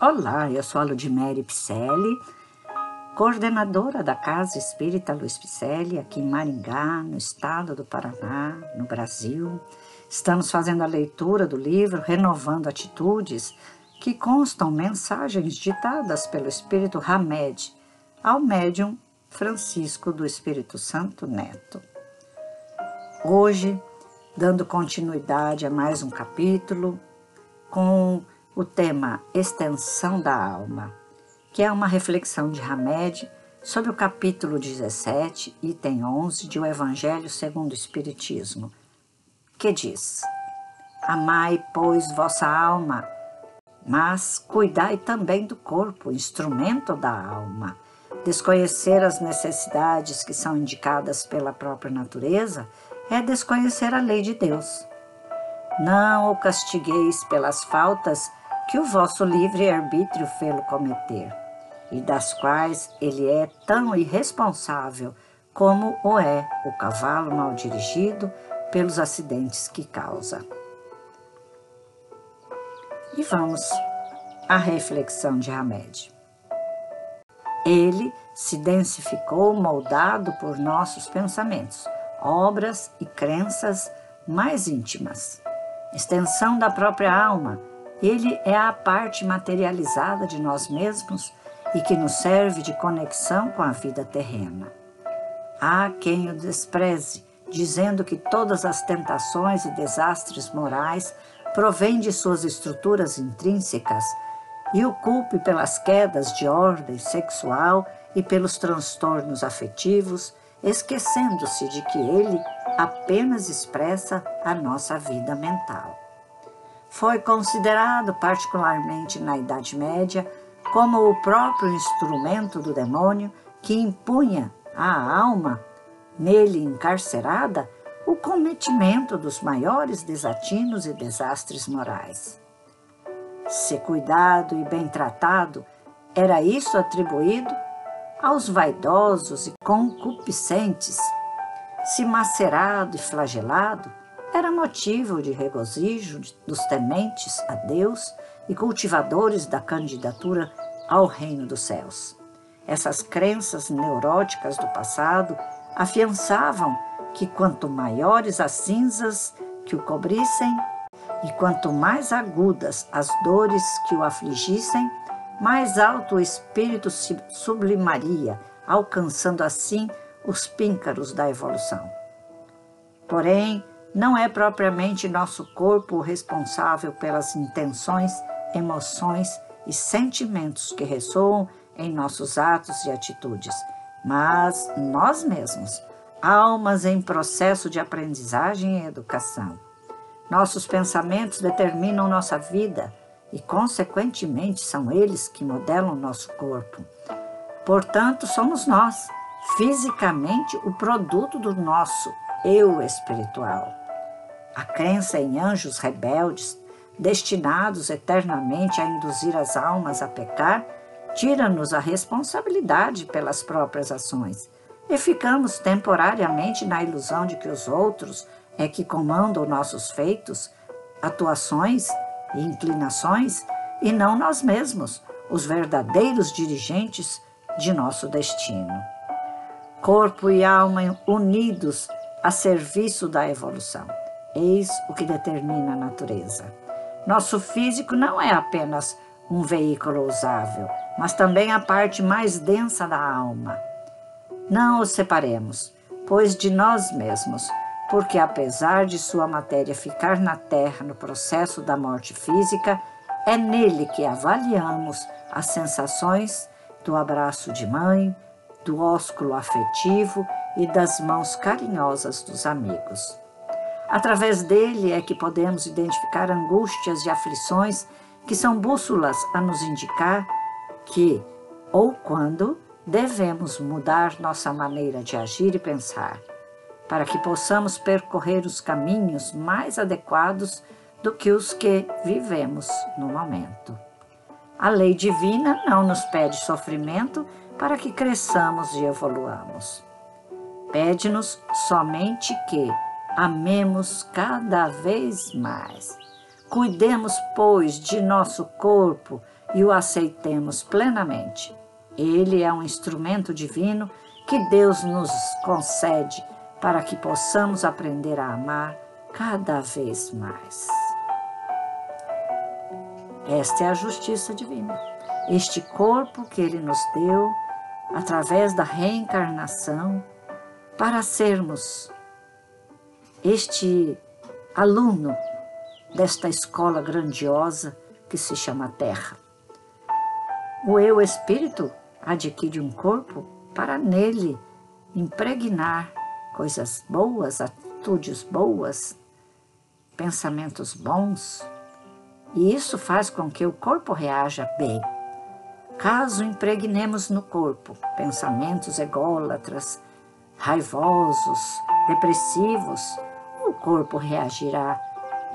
Olá, eu sou a Ludmere Picelli, coordenadora da Casa Espírita Luiz Picelli, aqui em Maringá, no estado do Paraná, no Brasil. Estamos fazendo a leitura do livro Renovando Atitudes, que constam mensagens ditadas pelo Espírito Hamed ao médium Francisco do Espírito Santo Neto. Hoje, dando continuidade a mais um capítulo, com o tema Extensão da Alma, que é uma reflexão de Hamed sobre o capítulo 17, item 11 de O Evangelho segundo o Espiritismo, que diz: Amai, pois, vossa alma, mas cuidai também do corpo, instrumento da alma. Desconhecer as necessidades que são indicadas pela própria natureza é desconhecer a lei de Deus. Não o castigueis pelas faltas que o vosso livre-arbítrio fê-lo cometer, e das quais ele é tão irresponsável como o é o cavalo mal dirigido pelos acidentes que causa. E vamos à reflexão de Hamed. Ele se densificou moldado por nossos pensamentos, obras e crenças mais íntimas, extensão da própria alma, ele é a parte materializada de nós mesmos e que nos serve de conexão com a vida terrena. Há quem o despreze, dizendo que todas as tentações e desastres morais provêm de suas estruturas intrínsecas e o culpe pelas quedas de ordem sexual e pelos transtornos afetivos, esquecendo-se de que ele apenas expressa a nossa vida mental foi considerado, particularmente na Idade Média, como o próprio instrumento do demônio que impunha à alma, nele encarcerada, o cometimento dos maiores desatinos e desastres morais. Se cuidado e bem tratado, era isso atribuído aos vaidosos e concupiscentes. Se macerado e flagelado, era motivo de regozijo dos tementes a Deus e cultivadores da candidatura ao reino dos céus. Essas crenças neuróticas do passado afiançavam que quanto maiores as cinzas que o cobrissem e quanto mais agudas as dores que o afligissem, mais alto o espírito se sublimaria, alcançando assim os píncaros da evolução. Porém, não é propriamente nosso corpo o responsável pelas intenções, emoções e sentimentos que ressoam em nossos atos e atitudes, mas nós mesmos, almas em processo de aprendizagem e educação. Nossos pensamentos determinam nossa vida e, consequentemente, são eles que modelam nosso corpo. Portanto, somos nós, fisicamente, o produto do nosso eu espiritual a crença em anjos rebeldes, destinados eternamente a induzir as almas a pecar, tira-nos a responsabilidade pelas próprias ações e ficamos temporariamente na ilusão de que os outros é que comandam nossos feitos, atuações e inclinações e não nós mesmos, os verdadeiros dirigentes de nosso destino. Corpo e alma unidos a serviço da evolução. Eis o que determina a natureza. Nosso físico não é apenas um veículo usável, mas também a parte mais densa da alma. Não os separemos, pois de nós mesmos, porque apesar de sua matéria ficar na terra no processo da morte física, é nele que avaliamos as sensações do abraço de mãe, do ósculo afetivo e das mãos carinhosas dos amigos. Através dele é que podemos identificar angústias e aflições que são bússolas a nos indicar que, ou quando, devemos mudar nossa maneira de agir e pensar, para que possamos percorrer os caminhos mais adequados do que os que vivemos no momento. A lei divina não nos pede sofrimento para que cresçamos e evoluamos. Pede-nos somente que, amemos cada vez mais. Cuidemos, pois, de nosso corpo e o aceitemos plenamente. Ele é um instrumento divino que Deus nos concede para que possamos aprender a amar cada vez mais. Esta é a justiça divina. Este corpo que Ele nos deu através da reencarnação para sermos este aluno desta escola grandiosa que se chama Terra. O eu espírito adquire um corpo para nele impregnar coisas boas, atitudes boas, pensamentos bons, e isso faz com que o corpo reaja bem. Caso impregnemos no corpo pensamentos ególatras, raivosos, depressivos, o corpo reagirá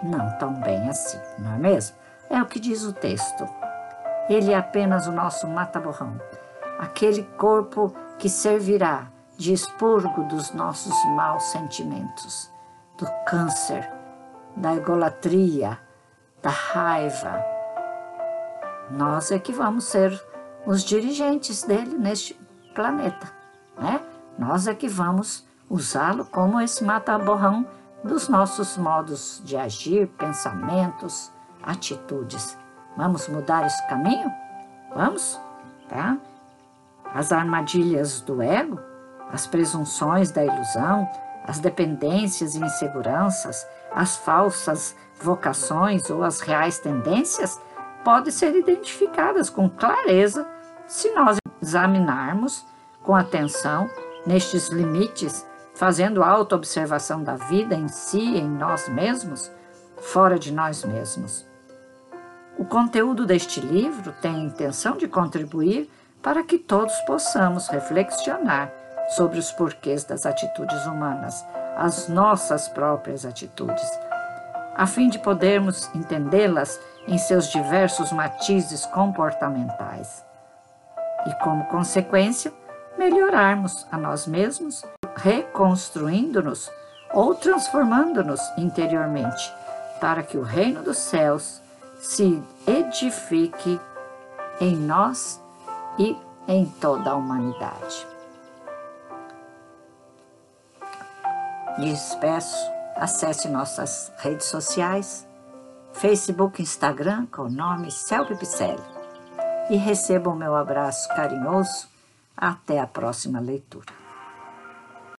não tão bem assim, não é mesmo? É o que diz o texto. Ele é apenas o nosso mata-borrão, aquele corpo que servirá de expurgo dos nossos maus sentimentos, do câncer, da egolatria, da raiva. Nós é que vamos ser os dirigentes dele neste planeta, né? Nós é que vamos usá-lo como esse mata-borrão dos nossos modos de agir, pensamentos, atitudes. Vamos mudar esse caminho? Vamos? Tá? As armadilhas do ego, as presunções da ilusão, as dependências e inseguranças, as falsas vocações ou as reais tendências podem ser identificadas com clareza se nós examinarmos com atenção nestes limites fazendo autoobservação da vida em si, em nós mesmos, fora de nós mesmos. O conteúdo deste livro tem a intenção de contribuir para que todos possamos reflexionar sobre os porquês das atitudes humanas, as nossas próprias atitudes, a fim de podermos entendê-las em seus diversos matizes comportamentais. E, como consequência, melhorarmos a nós mesmos reconstruindo-nos ou transformando-nos interiormente, para que o reino dos céus se edifique em nós e em toda a humanidade. Lhes peço, acesse nossas redes sociais, Facebook Instagram com o nome Celpe Picelli e receba o meu abraço carinhoso. Até a próxima leitura.